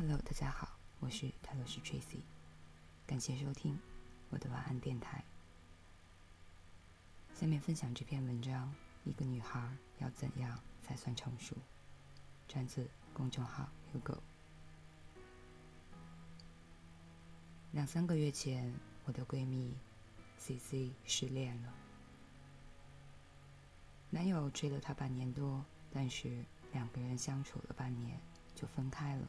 Hello，大家好，我是泰罗斯 Tracy，感谢收听我的晚安电台。下面分享这篇文章：一个女孩要怎样才算成熟？转自公众号 Hugo。两三个月前，我的闺蜜 CC 失恋了，男友追了她半年多，但是两个人相处了半年就分开了。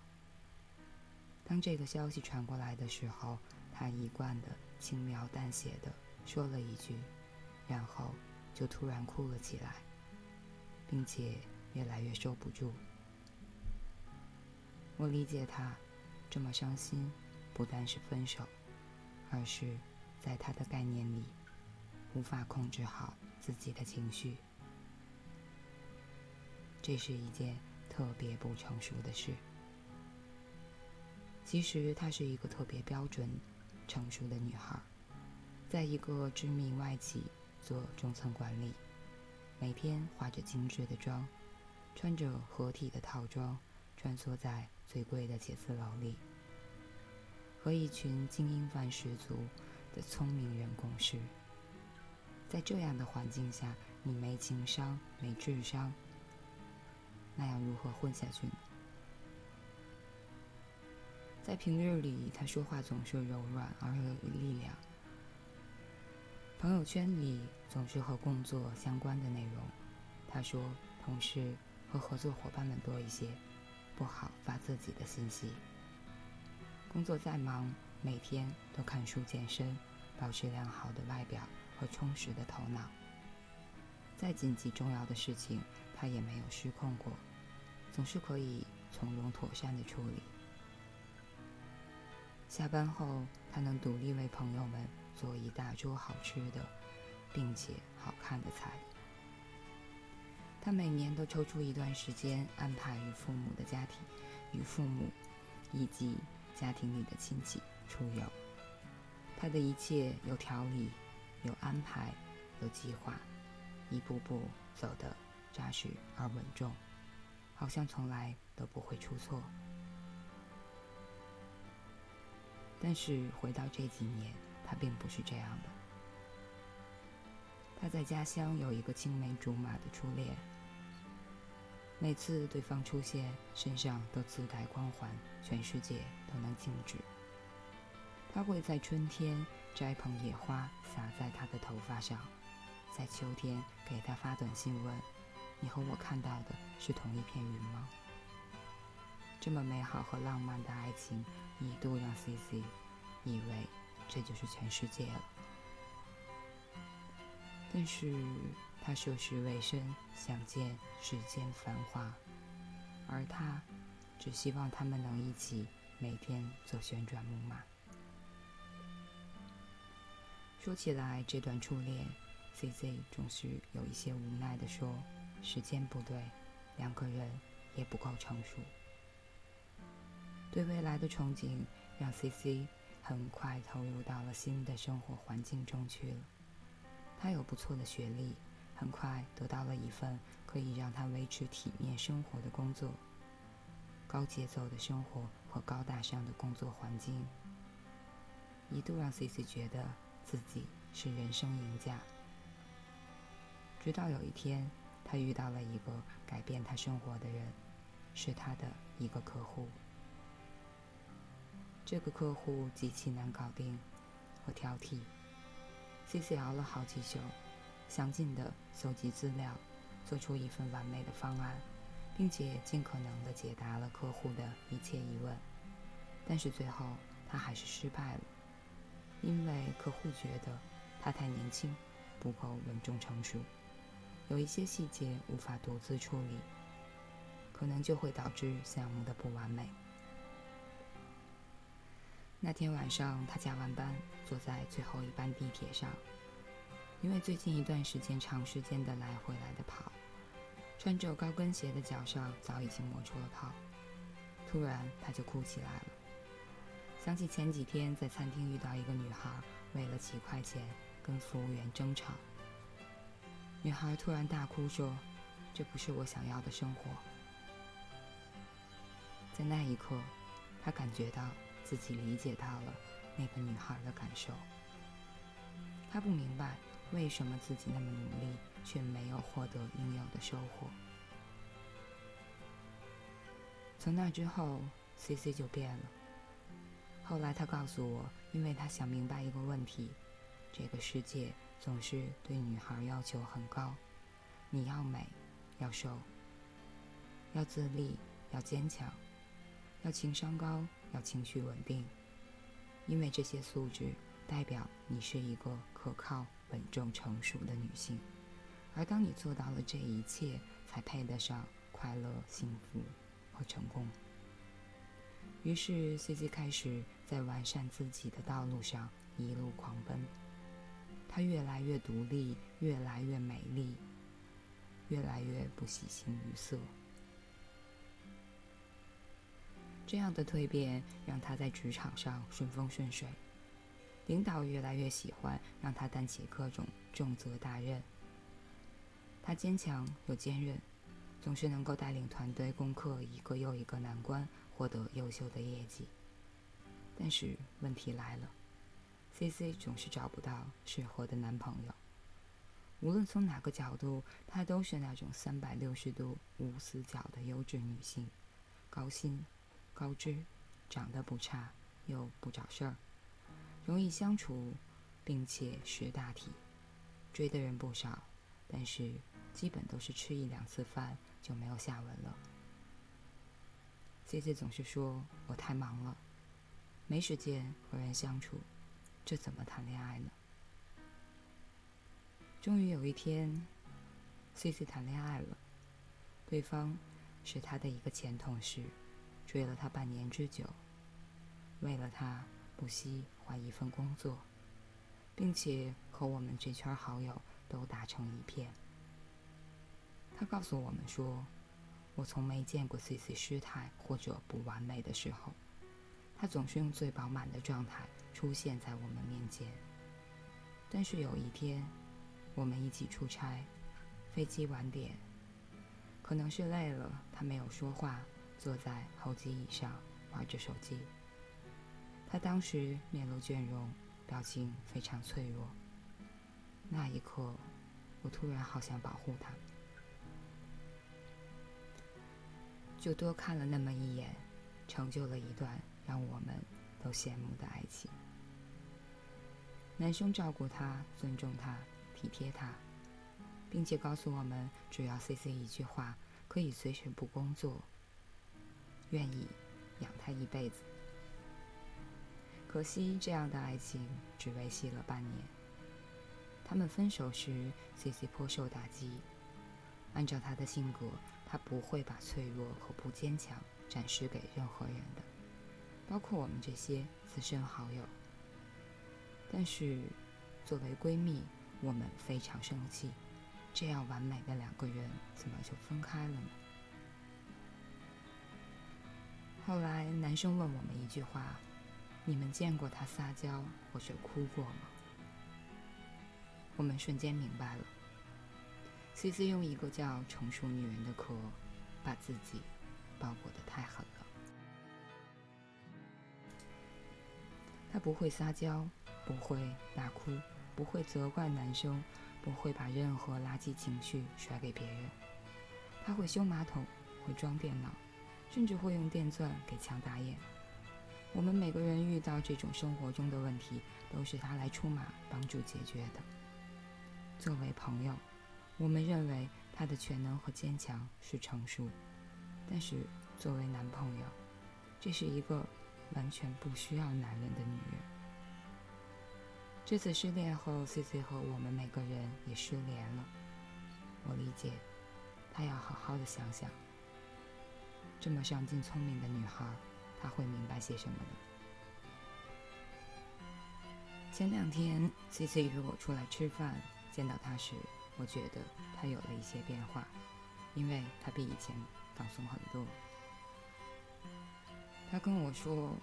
当这个消息传过来的时候，他一贯的轻描淡写的说了一句，然后就突然哭了起来，并且越来越受不住。我理解他这么伤心，不但是分手，而是在他的概念里无法控制好自己的情绪，这是一件特别不成熟的事。其实她是一个特别标准、成熟的女孩，在一个知名外企做中层管理，每天化着精致的妆，穿着合体的套装，穿梭在最贵的写字楼里，和一群精英范十足的聪明人共事。在这样的环境下，你没情商、没智商，那要如何混下去呢？在平日里，他说话总是柔软而又有力量。朋友圈里总是和工作相关的内容。他说，同事和合作伙伴们多一些，不好发自己的信息。工作再忙，每天都看书健身，保持良好的外表和充实的头脑。再紧急重要的事情，他也没有失控过，总是可以从容妥善的处理。下班后，他能独立为朋友们做一大桌好吃的，并且好看的菜。他每年都抽出一段时间安排与父母的家庭、与父母以及家庭里的亲戚出游。他的一切有条理、有安排、有计划，一步步走得扎实而稳重，好像从来都不会出错。但是回到这几年，他并不是这样的。他在家乡有一个青梅竹马的初恋，每次对方出现，身上都自带光环，全世界都能静止。他会在春天摘捧野花洒在他的头发上，在秋天给他发短信问：“你和我看到的是同一片云吗？”这么美好和浪漫的爱情，一度让 C.C. 以为这就是全世界了。但是他涉世未深，想见世间繁华，而他只希望他们能一起每天坐旋转木马。说起来，这段初恋，C.C. 总是有一些无奈的说：“时间不对，两个人也不够成熟。”对未来的憧憬让 C.C. 很快投入到了新的生活环境中去了。他有不错的学历，很快得到了一份可以让他维持体面生活的工作。高节奏的生活和高大上的工作环境，一度让 C.C. 觉得自己是人生赢家。直到有一天，他遇到了一个改变他生活的人，是他的一个客户。这个客户极其难搞定和挑剔，C C 熬了好几宿，详尽的搜集资料，做出一份完美的方案，并且尽可能的解答了客户的一切疑问。但是最后他还是失败了，因为客户觉得他太年轻，不够稳重成熟，有一些细节无法独自处理，可能就会导致项目的不完美。那天晚上，他加完班，坐在最后一班地铁上。因为最近一段时间长时间的来回来的跑，穿着高跟鞋的脚上早已经磨出了泡。突然，他就哭起来了，想起前几天在餐厅遇到一个女孩，为了几块钱跟服务员争吵。女孩突然大哭说：“这不是我想要的生活。”在那一刻。他感觉到自己理解到了那个女孩的感受。他不明白为什么自己那么努力，却没有获得应有的收获。从那之后，C C 就变了。后来他告诉我，因为他想明白一个问题：这个世界总是对女孩要求很高，你要美，要瘦，要自立，要坚强，要情商高，要情绪稳定，因为这些素质代表你是一个可靠、稳重、成熟的女性。而当你做到了这一切，才配得上快乐、幸福和成功。于是，C C 开始在完善自己的道路上一路狂奔。她越来越独立，越来越美丽，越来越不喜形于色。这样的蜕变让她在职场上顺风顺水，领导越来越喜欢让她担起各种重责大任。她坚强又坚韧，总是能够带领团队攻克一个又一个难关。获得优秀的业绩，但是问题来了，C C 总是找不到适合的男朋友。无论从哪个角度，她都是那种三百六十度无死角的优质女性，高薪、高知，长得不差，又不找事儿，容易相处，并且识大体，追的人不少，但是基本都是吃一两次饭就没有下文了。C C 总是说我太忙了，没时间和人相处，这怎么谈恋爱呢？终于有一天，C C 谈恋爱了，对方是他的一个前同事，追了他半年之久，为了他不惜换一份工作，并且和我们这圈好友都打成一片。他告诉我们说。我从没见过 C C 失态或者不完美的时候，他总是用最饱满的状态出现在我们面前。但是有一天，我们一起出差，飞机晚点，可能是累了，他没有说话，坐在候机椅上玩着手机。他当时面露倦容，表情非常脆弱。那一刻，我突然好想保护他。就多看了那么一眼，成就了一段让我们都羡慕的爱情。男生照顾她，尊重她，体贴她，并且告诉我们，只要 C C 一句话，可以随时不工作，愿意养她一辈子。可惜这样的爱情只维系了半年。他们分手时，C C 颇受打击。按照他的性格。他不会把脆弱和不坚强展示给任何人的，包括我们这些资深好友。但是，作为闺蜜，我们非常生气，这样完美的两个人怎么就分开了呢？后来，男生问我们一句话：“你们见过他撒娇或者哭过吗？”我们瞬间明白了。C C 用一个叫“成熟女人”的壳，把自己包裹得太狠了。她不会撒娇，不会大哭，不会责怪男生，不会把任何垃圾情绪甩给别人。她会修马桶，会装电脑，甚至会用电钻给墙打眼。我们每个人遇到这种生活中的问题，都是他来出马帮助解决的。作为朋友。我们认为他的全能和坚强是成熟，但是作为男朋友，这是一个完全不需要男人的女人。这次失恋后，C C 和我们每个人也失联了。我理解，他要好好的想想。这么上进聪明的女孩，她会明白些什么呢？前两天，C C 约我出来吃饭，见到她时。我觉得他有了一些变化，因为他比以前放松很多。他跟我说：“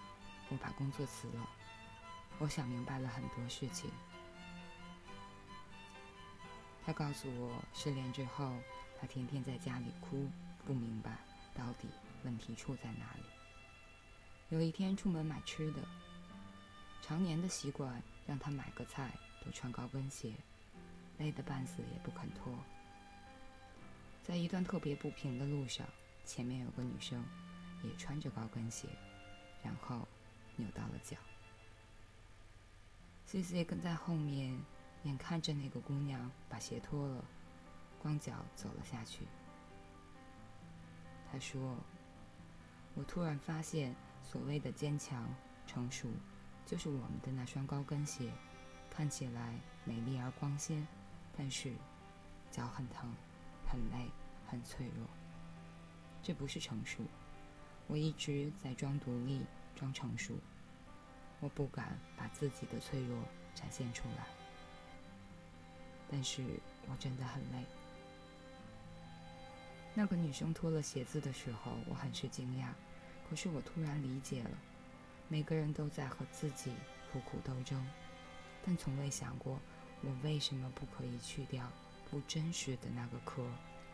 我把工作辞了，我想明白了很多事情。”他告诉我，失恋之后，他天天在家里哭，不明白到底问题出在哪里。有一天出门买吃的，常年的习惯让他买个菜都穿高跟鞋，累得半死也不肯脱。在一段特别不平的路上，前面有个女生，也穿着高跟鞋，然后扭到了脚。C C 跟在后面，眼看着那个姑娘把鞋脱了，光脚走了下去。他说：“我突然发现，所谓的坚强、成熟，就是我们的那双高跟鞋，看起来美丽而光鲜，但是脚很疼，很累，很脆弱。这不是成熟。我一直在装独立，装成熟。我不敢把自己的脆弱展现出来，但是我真的很累。”那个女生脱了鞋子的时候，我很是惊讶。可是我突然理解了，每个人都在和自己苦苦斗争，但从未想过，我为什么不可以去掉不真实的那个壳，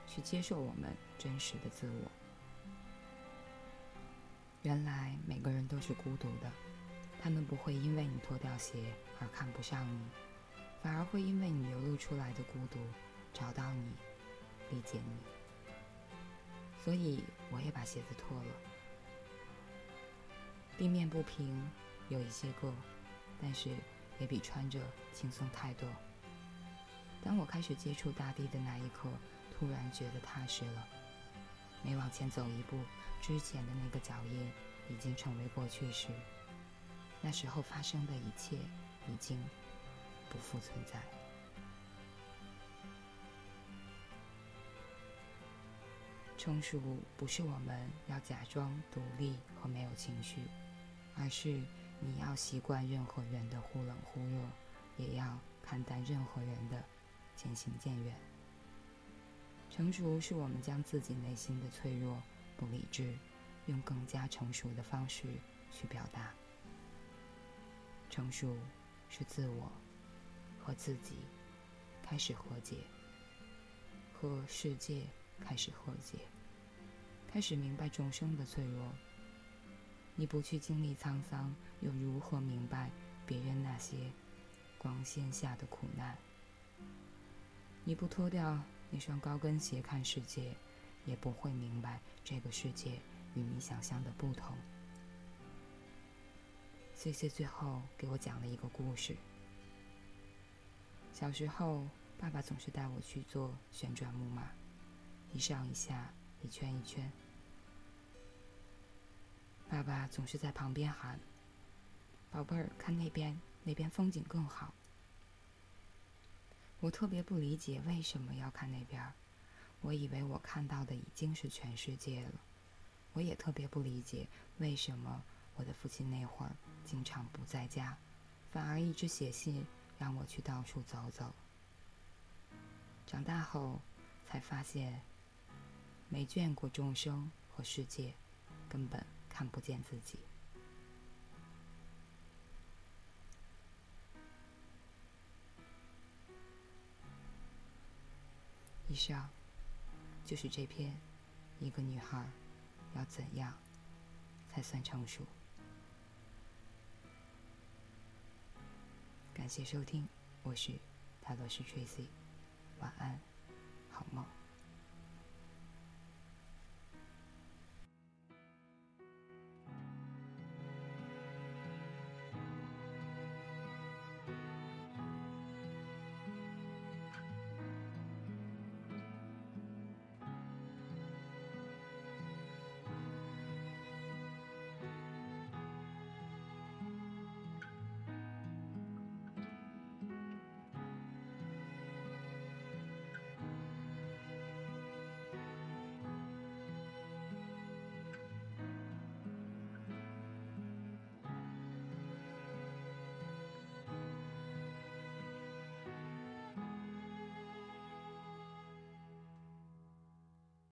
去接受我们真实的自我？原来每个人都是孤独的，他们不会因为你脱掉鞋而看不上你，反而会因为你流露出来的孤独，找到你，理解你。所以我也把鞋子脱了。地面不平，有一些硌，但是也比穿着轻松太多。当我开始接触大地的那一刻，突然觉得踏实了。每往前走一步，之前的那个脚印已经成为过去时。那时候发生的一切已经不复存在。成熟不是我们要假装独立和没有情绪，而是你要习惯任何人的忽冷忽热，也要看淡任何人的渐行渐远。成熟是我们将自己内心的脆弱、不理智，用更加成熟的方式去表达。成熟是自我和自己开始和解，和世界。开始和解，开始明白众生的脆弱。你不去经历沧桑，又如何明白别人那些光鲜下的苦难？你不脱掉那双高跟鞋看世界，也不会明白这个世界与你想象的不同。C C 最后给我讲了一个故事。小时候，爸爸总是带我去坐旋转木马。一上一下，一圈一圈。爸爸总是在旁边喊：“宝贝儿，看那边，那边风景更好。”我特别不理解为什么要看那边，我以为我看到的已经是全世界了。我也特别不理解为什么我的父亲那会儿经常不在家，反而一直写信让我去到处走走。长大后才发现。没见过众生和世界，根本看不见自己。以上就是这篇一个女孩要怎样才算成熟。感谢收听，我是泰罗斯 Tracy，晚安，好梦。